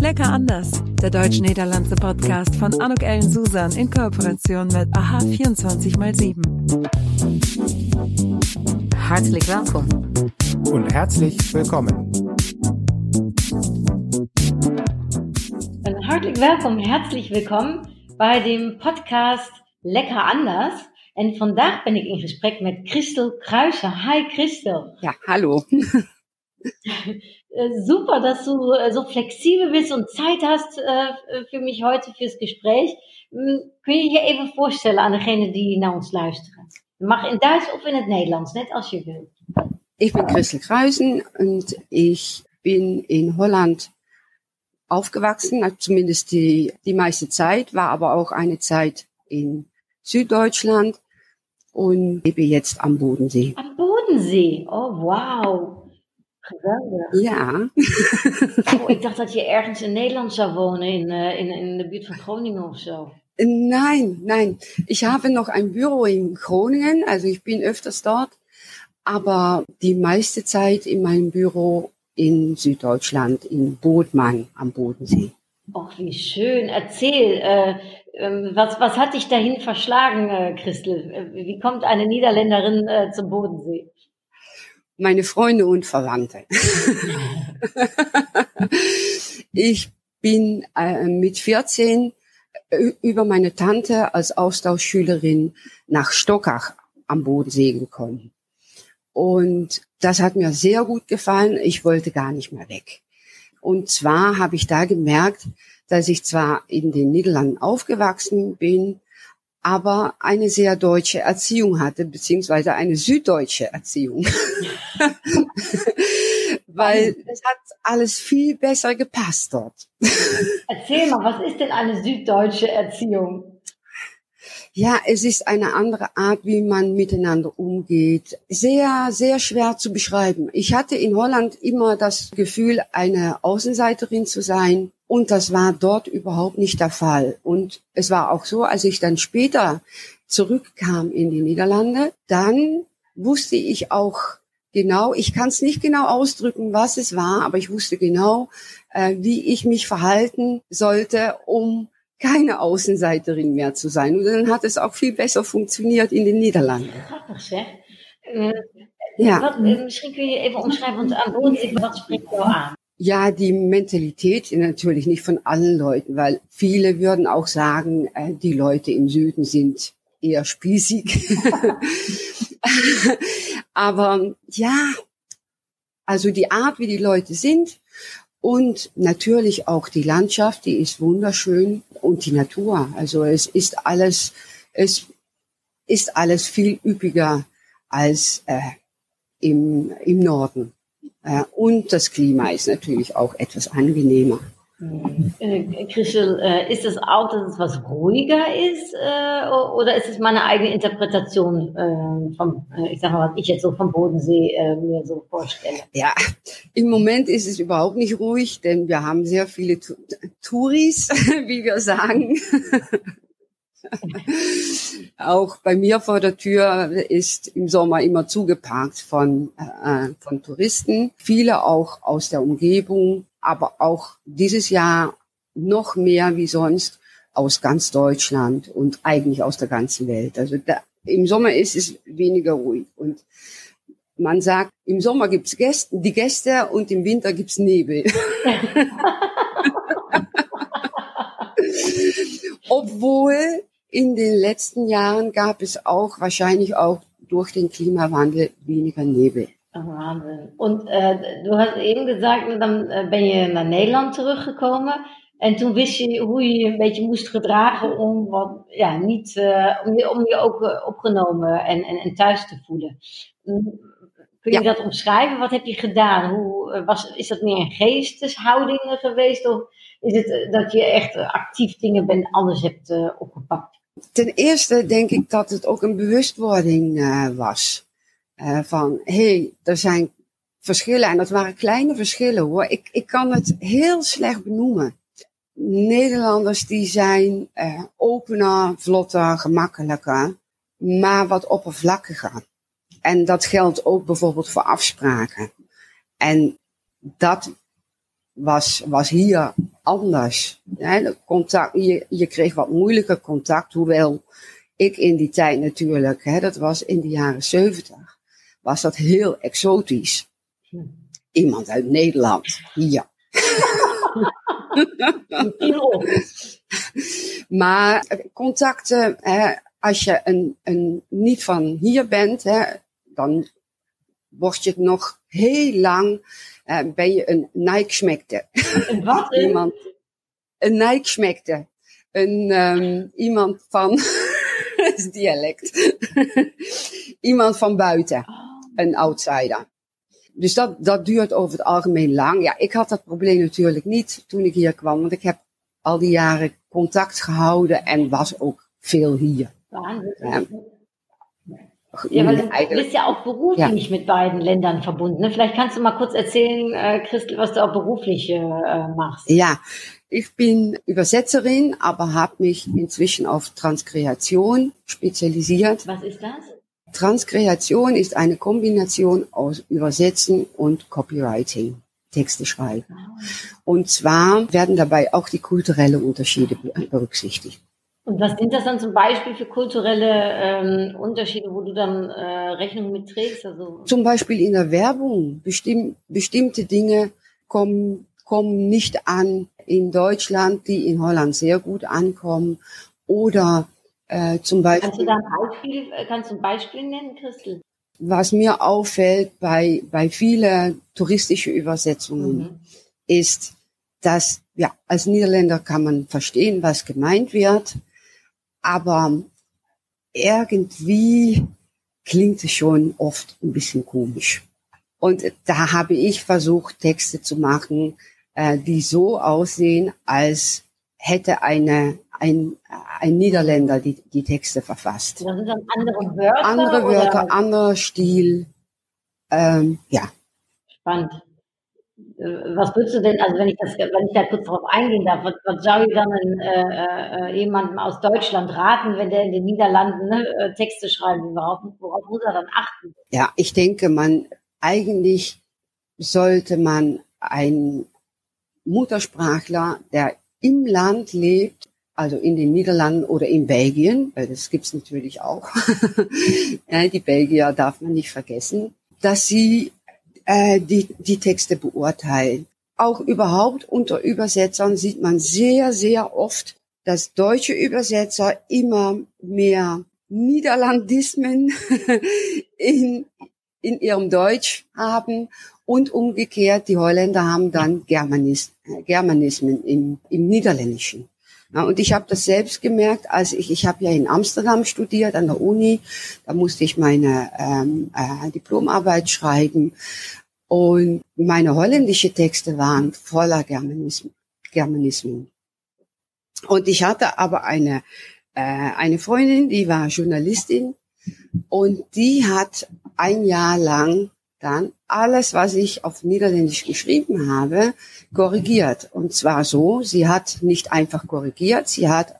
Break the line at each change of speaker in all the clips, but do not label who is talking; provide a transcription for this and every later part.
Lecker anders, der deutsch-niederlandse Podcast von Anuk Ellen Susan in Kooperation mit AHA 24x7.
Hartelijk welkom.
Und herzlich willkommen.
Und hartelijk welkom, herzlich willkommen bij de podcast Lekker Anders. En vandaag ben ik in gesprek met Christel Kruijsen. Hi Christel.
Ja, hallo.
Äh, super, dass du äh, so flexibel bist und Zeit hast äh, für mich heute fürs Gespräch. Hm, Kun je je even voorstellen aan degene die naar ons luisteren? Mag in Duits of in het Nederlands, net als je wilt.
Ich bin Christel Kreusen und ich bin in Holland aufgewachsen, zumindest die, die meiste Zeit, war aber auch eine Zeit in Süddeutschland und lebe jetzt am Bodensee.
Am Bodensee. Oh, wow. Geweldig.
Ja,
Oh, ik dacht dat je ergens in Nederland zou wonen, in, eh, in, in de buurt van Groningen of zo.
nein, nein. Ich habe noch ein Büro in Groningen, also ich bin öfters dort, aber die meiste Zeit in meinem Büro in Süddeutschland, in Bodmann am Bodensee.
Och, wie schön. Erzähl, äh, ähm, was, was hat dich dahin verschlagen, äh, Christel? Wie kommt eine Niederländerin äh, zum Bodensee?
Meine Freunde und Verwandte. ich bin äh, mit 14 ü- über meine Tante als Austauschschülerin nach Stockach am Bodensee gekommen. Und das hat mir sehr gut gefallen. Ich wollte gar nicht mehr weg. Und zwar habe ich da gemerkt, dass ich zwar in den Niederlanden aufgewachsen bin, aber eine sehr deutsche Erziehung hatte, beziehungsweise eine süddeutsche Erziehung. Weil es hat alles viel besser gepasst dort.
Erzähl mal, was ist denn eine süddeutsche Erziehung?
Ja, es ist eine andere Art, wie man miteinander umgeht. Sehr, sehr schwer zu beschreiben. Ich hatte in Holland immer das Gefühl, eine Außenseiterin zu sein. Und das war dort überhaupt nicht der Fall. Und es war auch so, als ich dann später zurückkam in die Niederlande, dann wusste ich auch genau, ich kann es nicht genau ausdrücken, was es war, aber ich wusste genau, äh, wie ich mich verhalten sollte, um keine Außenseiterin mehr zu sein. Und dann hat es auch viel besser funktioniert in den Niederlanden.
Grappig zeg. Eh,
Ja,
wat, eh, misschien kun je even omschrijven, want aan wat spreekt jou aan?
Ja, die Mentalität natürlich nicht von allen Leuten, weil viele würden auch sagen, äh, die Leute im Süden sind eher spießig. Aber ja, also die Art, wie die Leute sind und natürlich auch die Landschaft, die ist wunderschön und die Natur. Also es ist alles, es ist alles viel üppiger als äh, im, im Norden. Äh, und das Klima ist natürlich auch etwas angenehmer.
Äh, Christel, äh, ist es auch, dass es was ruhiger ist, oder ist es meine eigene Interpretation vom, ich sag mal, was ich jetzt so vom Bodensee mir so vorstelle?
Ja, im Moment ist es überhaupt nicht ruhig, denn wir haben sehr viele Touris, wie wir sagen. Auch bei mir vor der Tür ist im Sommer immer zugeparkt von, äh, von Touristen. Viele auch aus der Umgebung, aber auch dieses Jahr noch mehr wie sonst aus ganz Deutschland und eigentlich aus der ganzen Welt. Also da, im Sommer ist es weniger ruhig und man sagt, im Sommer gibt's Gäste, die Gäste und im Winter gibt's Nebel. Obwohl in den letzten Jahren gab es auch wahrscheinlich auch durch den Klimawandel weniger Nebel.
Oh, Wahnsinn. Und äh, du hast eben gesagt, dan eh, ben je naar Nederland teruggekomen. En toen wist je hoe je je een beetje moest gedragen om, wat, ja, niet, eh, om, je, om je ook eh, opgenomen en, en, en thuis te voelen. Mm, Kun je
Ja.
dat omschrijven? Wat heb je gedaan? Hoe, eh, was, is dat meer een geesteshouding geweest? Of is het dat je echt actief dingen bent, anders hebt opgepakt?
Ten eerste denk ik dat het ook een bewustwording eh, was. Eh, van, hé, hey, er zijn verschillen. En dat waren kleine verschillen hoor. Ik, ik kan het heel slecht benoemen. Nederlanders die zijn eh, opener, vlotter, gemakkelijker. Maar wat oppervlakkiger. En dat geldt ook bijvoorbeeld voor afspraken. En dat was, was hier anders. Ja, contact, je, kreeg wat moeilijker contact, hoewel ik in die tijd natuurlijk, hè, dat was in de jaren zeventig, was dat heel exotisch. Iemand uit Nederland, hier. maar contacten, hè, als je een, een, niet van hier bent, hè, dan word je nog heel lang, uh, ben je een Nike-schmekte.
Een wat?
iemand, een Nike-schmekte. Een, um, iemand van, dat is dialect. iemand van buiten. Een outsider. Dus dat, dat duurt over het algemeen lang. Ja, ik had dat probleem natuurlijk niet toen ik hier kwam, want ik heb al die jaren contact gehouden en was ook veel hier.
Wahnsinn. Ja, weil du bist ja auch beruflich ja. mit beiden Ländern verbunden. Ne? Vielleicht kannst du mal kurz erzählen, äh, Christel, was du auch beruflich äh, machst.
Ja, ich bin Übersetzerin, aber habe mich inzwischen auf Transkreation spezialisiert.
Was ist das?
Transkreation ist eine Kombination aus Übersetzen und Copywriting. Texte schreiben. Ah. Und zwar werden dabei auch die kulturellen Unterschiede berücksichtigt.
Und was sind das dann zum Beispiel für kulturelle ähm, Unterschiede, wo du dann äh, Rechnung mitträgst? Also
zum Beispiel in der Werbung. Bestimm bestimmte Dinge kommen, kommen nicht an in Deutschland, die in Holland sehr gut ankommen. Oder äh, zum Beispiel.
Kannst du da ein Beispiel, äh, kannst du ein Beispiel nennen, Christel?
Was mir auffällt bei, bei vielen touristischen Übersetzungen mhm. ist, dass, ja, als Niederländer kann man verstehen, was gemeint wird, aber irgendwie klingt es schon oft ein bisschen komisch. Und da habe ich versucht, Texte zu machen, äh, die so aussehen, als hätte eine ein, ein Niederländer die, die Texte verfasst.
Das sind dann andere Wörter?
Andere Wörter, oder? anderer Stil. Ähm, ja.
Spannend. Äh, was würdest du denn, also wenn ich das, wenn ich da kurz darauf eingehen darf, was, was soll ich dann äh, äh, jemandem aus Deutschland raten, wenn der in den Niederlanden ne, äh, Texte schreiben will? Worauf, worauf muss er dann achten?
Ja, ich denke, man eigentlich sollte man ein Muttersprachler, der im Land lebt, also in den Niederlanden oder in Belgien, weil das gibt's natürlich auch. die Belgier darf man nicht vergessen, dass sie äh, die, die Texte beurteilen. Auch überhaupt unter Übersetzern sieht man sehr, sehr oft, dass deutsche Übersetzer immer mehr Niederlandismen in, in ihrem Deutsch haben und umgekehrt, die Holländer haben dann Germanis, Germanismen im, im Niederländischen. Ja, und ich habe das selbst gemerkt, als ich, ich habe ja in Amsterdam studiert an der Uni, da musste ich meine ähm, äh, Diplomarbeit schreiben und meine holländische Texte waren voller Germanismen. Germanismen. Und ich hatte aber eine, äh, eine Freundin, die war Journalistin und die hat ein Jahr lang dann alles, was ich auf Niederländisch geschrieben habe, korrigiert. Und zwar so, sie hat nicht einfach korrigiert, sie hat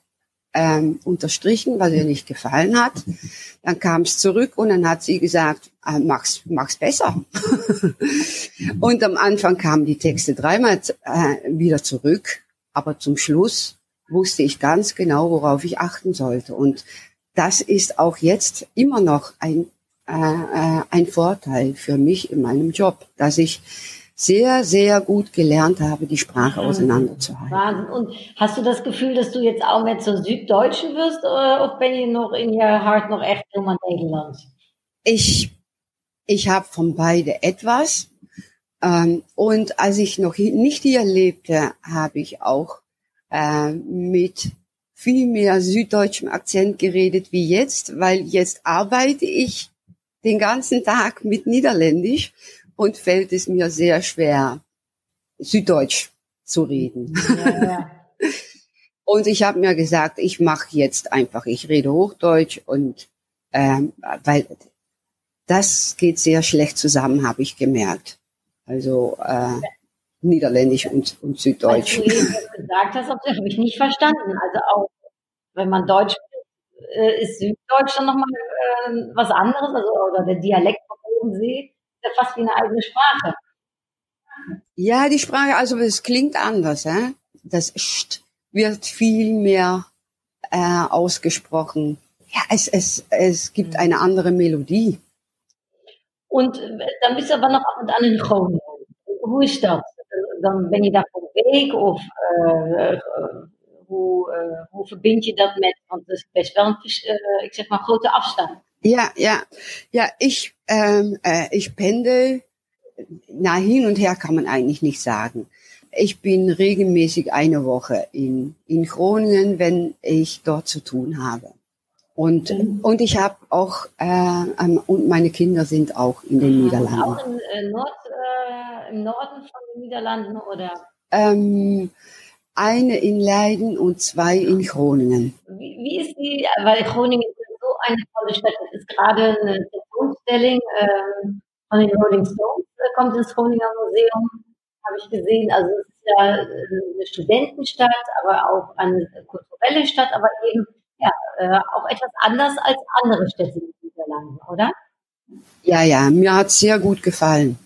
ähm, unterstrichen, was ihr nicht gefallen hat. Dann kam es zurück und dann hat sie gesagt, äh, mach's, mach's besser. und am Anfang kamen die Texte dreimal äh, wieder zurück, aber zum Schluss wusste ich ganz genau, worauf ich achten sollte. Und das ist auch jetzt immer noch ein äh, äh, ein Vorteil für mich in meinem Job, dass ich sehr, sehr gut gelernt habe, die Sprache auseinanderzuhalten.
Wahnsinn. Und hast du das Gefühl, dass du jetzt auch mehr zur Süddeutschen wirst oder ben je noch in je hart noch echt helemaal Nederlands?
Ich, ich habe von beide etwas. Ähm, und als ich noch nicht hier lebte, habe ich auch äh, mit viel mehr süddeutschem Akzent geredet wie jetzt, weil jetzt arbeite ich den ganzen Tag mit Niederländisch und fällt es mir sehr schwer, Süddeutsch zu reden. Ja, ja. und ich habe mir gesagt, ich mache jetzt einfach, ich rede Hochdeutsch und ähm, weil das geht sehr schlecht zusammen, habe ich gemerkt. Also äh, Niederländisch und, und Süddeutsch.
Was du gesagt hast, habe ich nicht verstanden. Also auch wenn man Deutsch äh, ist Süddeutsch dann nochmal äh, was anderes, also oder der Dialekt vom Bodensee, ja fast wie eine eigene Sprache.
Ja, die Sprache, also es klingt anders. Äh? Das St wird viel mehr äh, ausgesprochen. Ja, es, es, es gibt eine andere Melodie.
Und äh, dann bist du aber noch ab und an in Groningen. Hoe is dat? Dan ben je daar voor een week of uh, hoe, uh, hoe verbind je dat met, want het is best wel een, uh, ik zeg maar, grote afstand.
Ja, ja, ja, ich, ähm, äh, ich pendel, na, hin und her kann man eigentlich nicht sagen. Ich bin regelmäßig eine Woche in, in Groningen, wenn ich dort zu tun habe. Und, mhm. und ich habe auch, äh, und meine Kinder sind auch in den Niederlanden.
Auch in, äh, Nord, äh, im Norden von den Niederlanden oder?
Ähm, eine in Leiden und zwei in Groningen.
Wie, wie ist die, weil Groningen eine tolle Stadt, das ist gerade eine Sessionsstellung ähm, von den Rolling Stones, äh, kommt ins Groninger Museum, habe ich gesehen. Also es ist ja äh, eine Studentenstadt, aber auch eine kulturelle Stadt, aber eben ja, äh, auch etwas anders als andere Städte in den Niederlanden, oder?
Ja, ja, mir hat sehr gut gefallen.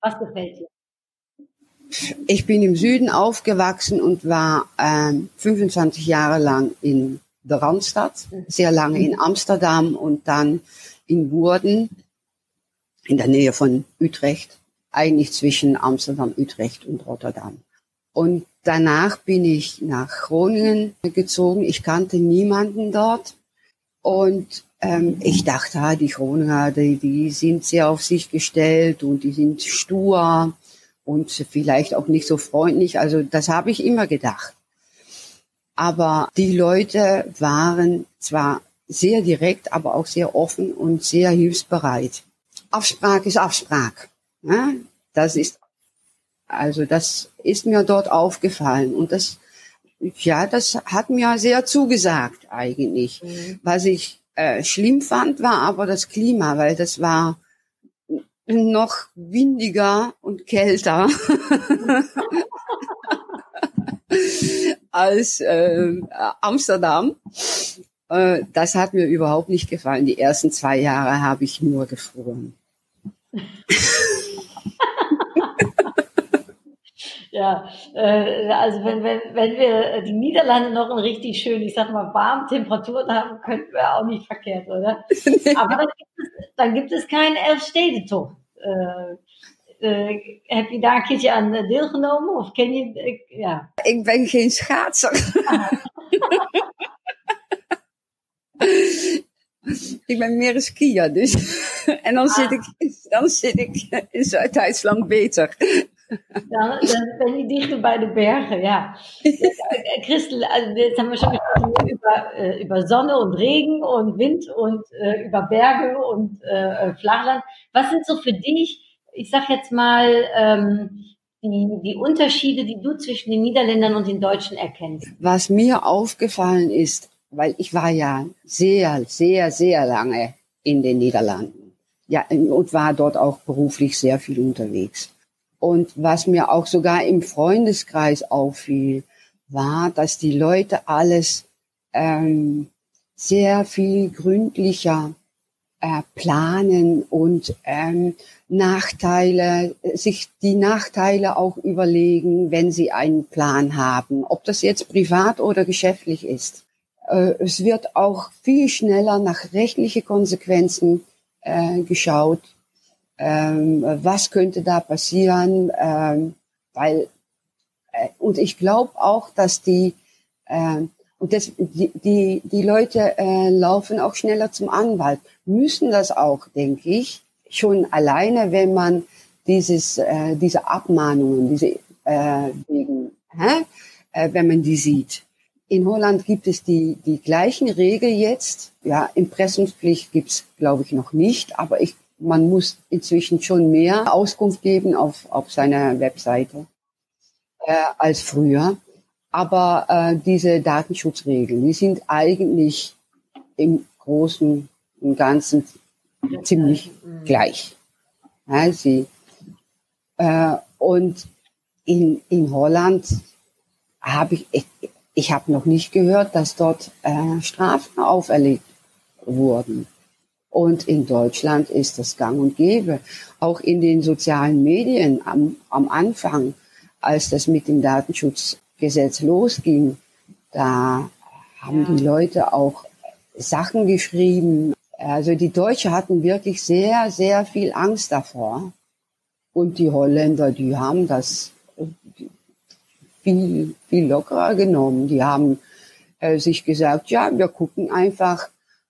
Was gefällt dir?
Ich bin im Süden aufgewachsen und war ähm, 25 Jahre lang in der Randstadt, sehr lange in Amsterdam und dann in Woerden, in der Nähe von Utrecht, eigentlich zwischen Amsterdam, Utrecht und Rotterdam. Und danach bin ich nach Groningen gezogen. Ich kannte niemanden dort. Und ähm, ich dachte, ah, die Groninger, die, die sind sehr auf sich gestellt und die sind stur und vielleicht auch nicht so freundlich. Also das habe ich immer gedacht. Aber die Leute waren zwar sehr direkt, aber auch sehr offen und sehr hilfsbereit. Abspraak ist Abspraak. Ja? Das ist, also das ist mir dort aufgefallen und das, ja, das hat mir sehr zugesagt eigentlich. Mhm. Was ich äh, schlimm fand, war aber das Klima, weil das war noch windiger und kälter als äh, Amsterdam. Äh, das hat mir überhaupt nicht gefallen. Die ersten zwei Jahre habe ich nur gefroren.
Ja, äh, also wenn, wenn, wenn wir die Niederlande noch in richtig schön, ich sag mal, warmen Temperaturen haben, könnten wir auch nicht verkehrt, oder? Aber dann gibt es, dann gibt es keinen Elfstedentocht. Uh, uh, heb je daar een keertje aan deelgenomen? Of ken je... Ik, ja.
ik ben geen schaatser. ik ben meer een skier, dus. en dan, ah. zit ik, dan zit ik in Zuid-Duitsland beter.
Dan, dan ben je dichter bei den Bergen, ja. Christel, also jetzt haben wir schon über, über Sonne und Regen und Wind und äh, über Berge und äh, Flachland. Was sind so für dich, ich sag jetzt mal, ähm, die, die Unterschiede, die du zwischen den Niederländern und den Deutschen erkennst?
Was mir aufgefallen ist, weil ich war ja sehr, sehr, sehr lange in den Niederlanden. Ja, und war dort auch beruflich sehr viel unterwegs. Und was mir auch sogar im Freundeskreis auffiel, war, dass die Leute alles ähm, sehr viel gründlicher äh, planen und ähm, Nachteile, sich die Nachteile auch überlegen, wenn sie einen Plan haben, ob das jetzt privat oder geschäftlich ist. Äh, es wird auch viel schneller nach rechtliche Konsequenzen äh, geschaut. Ähm, was könnte da passieren, ähm, weil äh, und ich glaube auch, dass die äh, und das, die, die, die Leute äh, laufen auch schneller zum Anwalt, müssen das auch, denke ich, schon alleine, wenn man dieses, äh, diese Abmahnungen, diese äh, wegen, hä? Äh, wenn man die sieht. In Holland gibt es die, die gleichen Regeln jetzt. Ja, Impressumspflicht gibt's, glaube ich, noch nicht, aber ich man muss inzwischen schon mehr Auskunft geben auf, auf seiner Webseite äh, als früher. Aber äh, diese Datenschutzregeln, die sind eigentlich im Großen und Ganzen ziemlich gleich. Ja, sie, äh, und in, in Holland habe ich, ich, ich habe noch nicht gehört, dass dort äh, Strafen auferlegt wurden. Und in Deutschland ist das gang und gäbe. Auch in den sozialen Medien am, am Anfang, als das mit dem Datenschutzgesetz losging, da haben ja. die Leute auch Sachen geschrieben. Also die Deutschen hatten wirklich sehr, sehr viel Angst davor. Und die Holländer, die haben das viel, viel lockerer genommen. Die haben äh, sich gesagt, ja, wir gucken einfach,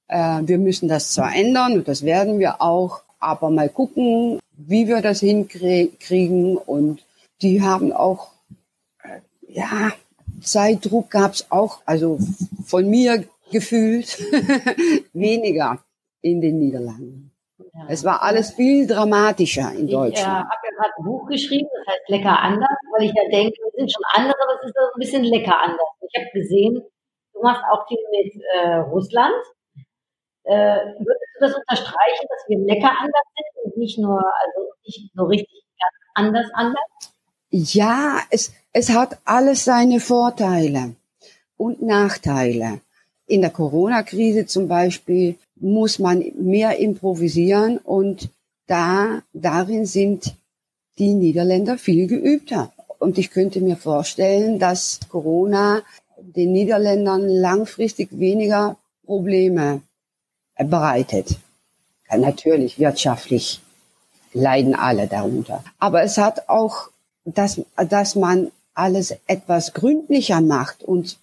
äh, wir müssen das zwar ändern und das werden wir auch, aber mal gucken, wie wir das hinkriegen. Und die haben auch, ja, Zeitdruck gab's auch, also von mir gefühlt weniger in den Niederlanden. Ja. Es war alles viel dramatischer in Deutschland. Ich äh,
habe ja gerade ein Buch geschrieben, das heißt Lecker anders, weil ich ja denke, wir sind schon anders, aber es ist ein bisschen lecker anders. Ich habe gesehen, du machst auch viel mit äh, Russland. Äh, würdest du das unterstreichen, dass wir lecker anders sind und nicht nur, also nicht so richtig ganz anders anders?
Ja, es, es hat alles seine Vorteile und Nachteile. In der Corona-Krise zum Beispiel muss man mehr improvisieren und da, darin sind die Niederländer viel geübter. Und ich könnte mir vorstellen, dass Corona den Niederländern langfristig weniger Probleme bereitet. Natürlich wirtschaftlich leiden alle darunter. Aber es hat auch, dass, dass man alles etwas gründlicher macht und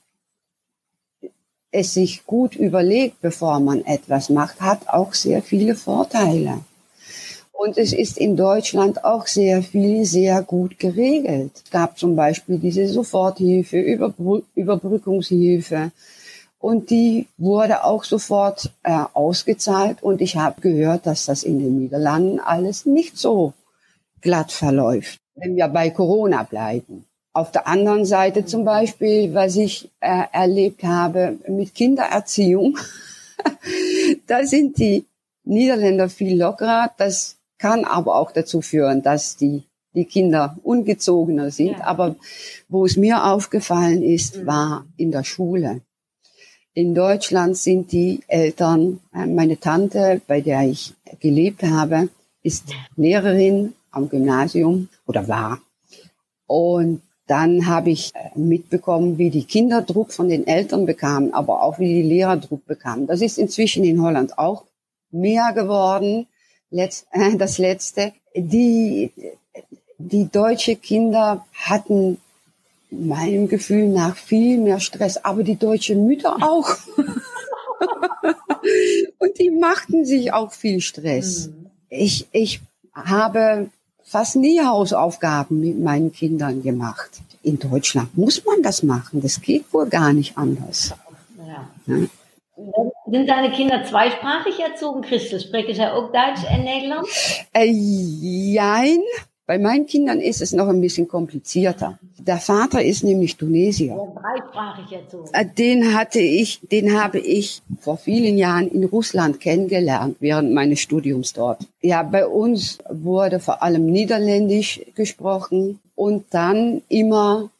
es sich gut überlegt, bevor man etwas macht, hat auch sehr viele Vorteile. Und es ist in Deutschland auch sehr viel sehr gut geregelt. Es gab zum Beispiel diese Soforthilfe, Überbrü Überbrückungshilfe. Und die wurde auch sofort äh, ausgezahlt. Und ich habe gehört, dass das in den Niederlanden alles nicht so glatt verläuft, wenn wir bei Corona bleiben. Auf der anderen Seite zum Beispiel, was ich äh, erlebt habe mit Kindererziehung, da sind die Niederländer viel lockerer. Das kann aber auch dazu führen, dass die, die Kinder ungezogener sind. Ja. Aber wo es mir aufgefallen ist, mhm. war in der Schule. In Deutschland sind die Eltern, äh, meine Tante, bei der ich gelebt habe, ist Lehrerin am Gymnasium oder war. Und dann habe ich äh, mitbekommen, wie die Kinder Druck von den Eltern bekamen, aber auch wie die Lehrer Druck bekamen. Das ist inzwischen in Holland auch mehr geworden. Letz, äh, das letzte, die, die deutsche Kinder hatten meinem Gefühl nach viel mehr Stress, aber die deutschen Mütter auch. Und die machten sich auch viel Stress. Mhm. Ich, ich habe fast nie Hausaufgaben mit meinen Kindern gemacht. In Deutschland muss man das machen. Das geht wohl gar nicht anders. Ja.
Ja. Sind deine Kinder zweisprachig erzogen, Christel? Sprechen sie auch Deutsch und Nederlands?
Äh, jein. Bei meinen Kindern ist es noch ein bisschen komplizierter. Der Vater ist nämlich Tunesier. Äh, den hatte ich, den habe ich vor vielen Jahren in Russland kennengelernt während meines Studiums dort. Ja, bei uns wurde vor allem Niederländisch gesprochen und dann immer,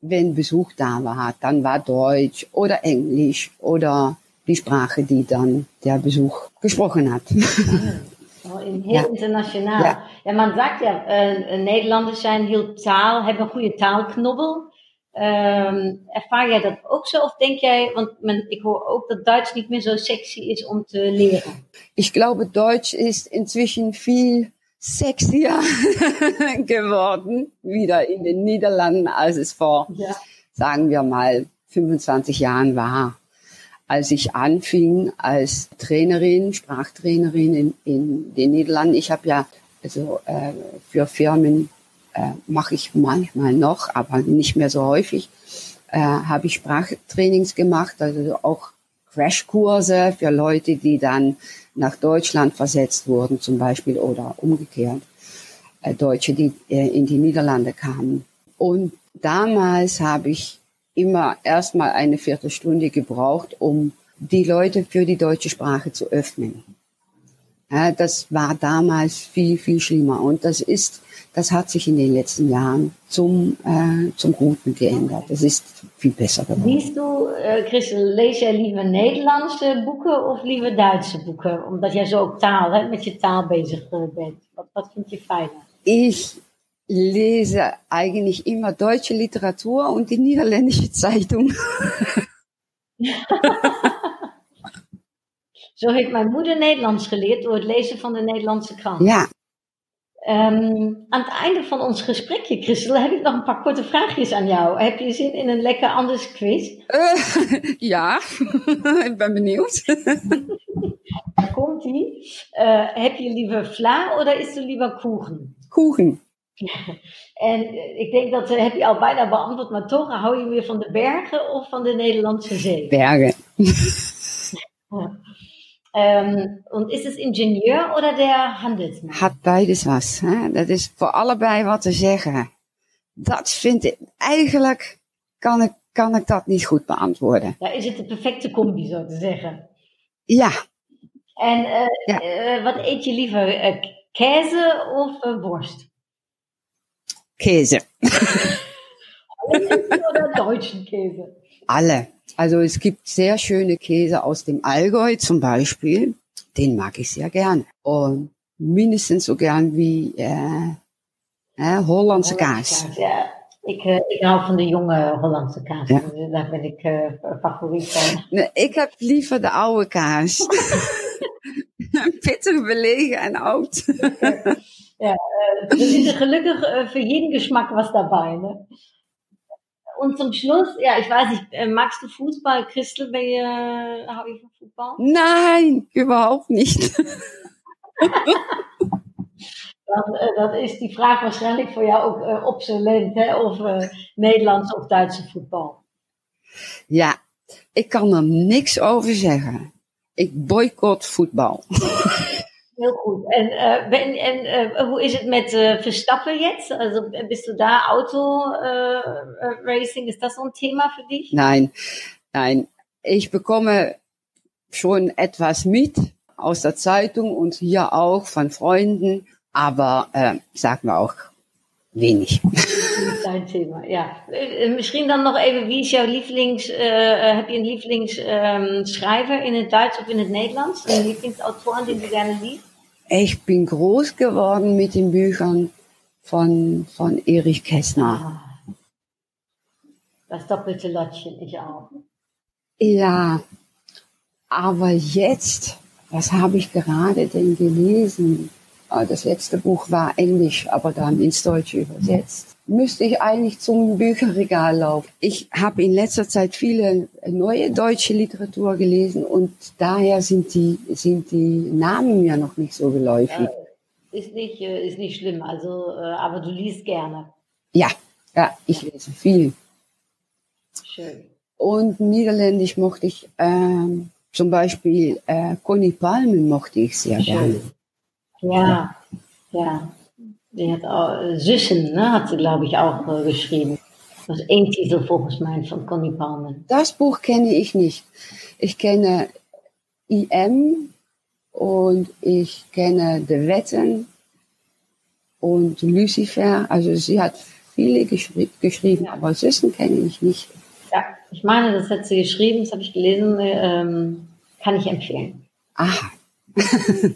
wenn Besuch da war, dann war Deutsch oder Englisch oder die Sprache, die dann der Besuch gesprochen hat.
Oh, heel ja. internationaal. Ja. ja. man sagt ja, uh, Nederlanders zijn heel taal, hebben een goede taalknobbel. Um, ervaar jij dat ook zo? Of denk jij, want men, ik hoor ook dat Duits niet meer zo sexy is om te leren.
Ich glaube, Deutsch ist inzwischen viel sexier geworden, wieder in den Niederlanden, als es vor, ja. sagen wir mal, 25 Jahren war als ich anfing als Trainerin, Sprachtrainerin in, in den Niederlanden. Ich habe ja also äh, für Firmen äh, mache ich manchmal noch, aber nicht mehr so häufig. Äh, habe ich Sprachtrainings gemacht, also auch Crashkurse für Leute, die dann nach Deutschland versetzt wurden, zum Beispiel oder umgekehrt. Äh, Deutsche, die äh, in die Niederlande kamen. Und damals habe ich immer erstmal eine Viertelstunde gebraucht, um die Leute für die deutsche Sprache zu öffnen. Ja, das war damals viel, viel schlimmer. Und das ist, das hat sich in den letzten Jahren zum, äh, zum Guten geändert. Das ist viel besser geworden.
Liest du, uh, Christel, lees jij liever Nederlandse boeken of liever Duitse boeken? Omdat jij zo ook taal, hè, met je taal bezig bent. Wat, wat vind je fijner?
Ich lese eigentlich immer deutsche Literatur und die niederländische Zeitung.
Zo heeft mijn moeder Nederlands geleerd door het lezen van de Nederlandse krant.
Ja.
Um, aan het einde van ons gesprekje, Christel, heb ik nog een paar korte vraagjes aan jou. Heb je zin in een lekker anders quiz?
Uh, ja, ik ben benieuwd.
Daar komt ie. Uh, heb je liever vla of is er liever koegen?
Koegen.
En ik denk dat heb je al bijna beantwoord, maar toch hou je meer van de bergen of van de Nederlandse zee?
Bergen.
Ähm, und ist es Ingenieur oder der Handelsmann?
Hat beides was. Hè? Dat is voor allebei wat te zeggen. Dat vind ik, eigenlijk kan ik, kan ik dat niet goed beantwoorden.
Ja, is het de perfecte combi, zo te zeggen.
Ja.
En uh, ja. Uh, wat eet je liever, uh, käse of worst?
Käse.
oder deutschen Käse?
Alle. Also es gibt sehr schöne Käse aus dem Allgäu zum Beispiel. Den mag ich sehr gern. Und mindestens so gern wie äh, äh, Hollandse kaas.
Ja, ik, uh, ik hou van de jonge Hollandse kaas. Ja. Daar ben ik uh, favoriet van.
Nee, ik heb liever de oude kaas. Pittig belegen en oud.
Ja, uh, er is er gelukkig für jeden Geschmack was dabei. Ne? Und zum Schluss, ja, ich weiß nicht, äh, magst du Fußball? Christel, welche habe ich von Fußball?
Nein, überhaupt nicht.
Dan, uh, dat is die vraag waarschijnlijk voor jou ook uh, obsolent, hè? of uh, Nederlands of Duitse voetbal.
Ja, ik kan er niks over zeggen. Ik boycott voetbal.
Heel goed. En, uh, ben, en uh, hoe is het met uh, Verstappen jetzt? Also bist du da Auto-Racing? ist das so ein Thema für dich?
Nein, nein. Ich bekomme schon etwas mit aus der Zeitung und hier auch von Freunden, aber äh, sagen wir auch wenig.
Dein Thema, ja. Misschien dan nog even, wie is jouw lievelings, uh, heb je een lievelingsschrijver um, in het Duits of in het Nederlands? Een Lieblingsautoren, die du gerne liest?
Ich bin groß geworden mit den Büchern von, von Erich Kästner.
Ah, das doppelte Lottchen, ich auch.
Ja, aber jetzt, was habe ich gerade denn gelesen? Das letzte Buch war Englisch, aber dann ins Deutsche übersetzt. Müsste ich eigentlich zum Bücherregal laufen. Ich habe in letzter Zeit viele neue deutsche Literatur gelesen und daher sind die, sind die Namen mir noch nicht so geläufig.
Ja, ist nicht, ist nicht schlimm, also, aber du liest gerne.
Ja, ja, ich lese viel.
Schön.
Und Niederländisch mochte ich, ähm, zum Beispiel äh, Conny Palmen mochte ich sehr
Schön.
gerne.
Ja, ja. Die hat auch, Süssen, ne, hat sie, glaube ich, auch äh, geschrieben. Das ist ein Titel volgens mij von Conny Palmen.
Das Buch kenne ich nicht. Ich kenne IM und ich kenne De Wetten und Lucifer. Also sie hat viele geschri geschrieben, aber Süssen kenne ich nicht.
Ja, ich meine, das hat sie geschrieben, das habe ich gelesen, ähm, kann ich empfehlen.
Aha.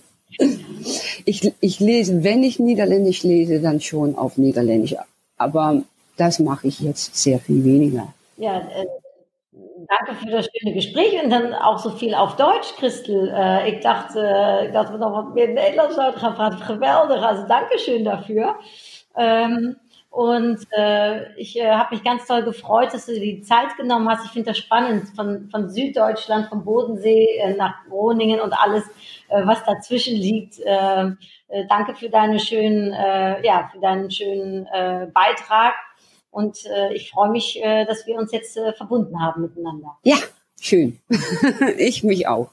ich, ich lese, wenn ich Niederländisch lese, dann schon auf Niederländisch. Aber das mache ich jetzt sehr viel weniger.
Ja, äh, danke für das schöne Gespräch und dann auch so viel auf Deutsch, Christel. Äh, ich dachte, dat we nog wat meer Nederlands zouden gaan praten. Geweldig, also Dankeschön dafür. Ähm, und äh, ich äh, habe mich ganz toll gefreut, dass du dir die Zeit genommen hast. Ich finde das spannend, von, von Süddeutschland, vom Bodensee äh, nach Groningen und alles, äh, was dazwischen liegt. Äh, äh, danke für deine schönen, äh, ja, für deinen schönen Beitrag. Und ich freue mich, dass wir uns jetzt verbunden haben miteinander.
Ja, schön. ich mich auch.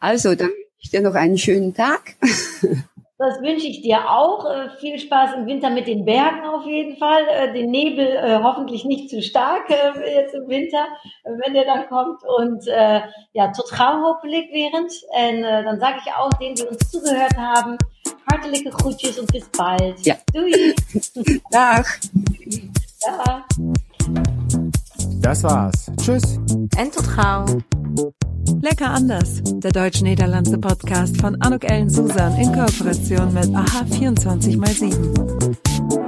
Also, dann wünsche ich dir noch einen schönen Tag.
das wünsche ich dir auch. Äh, viel Spaß im Winter mit den Bergen auf jeden Fall. Äh, den Nebel äh, hoffentlich nicht zu stark jetzt im Winter, wenn der dann kommt. Und ja, tot gauw hopelijk während. Und äh, dann sage ich auch denen, die uns zugehört haben, hartelijke groetjes und bis bald.
Ja.
Doei.
Dag.
Ja.
Das war's. Tschüss.
En tot gauw.
Lecker anders. Der deutsch-niederlandse Podcast von Anuk Ellen Susan in Kooperation mit AHA 24x7.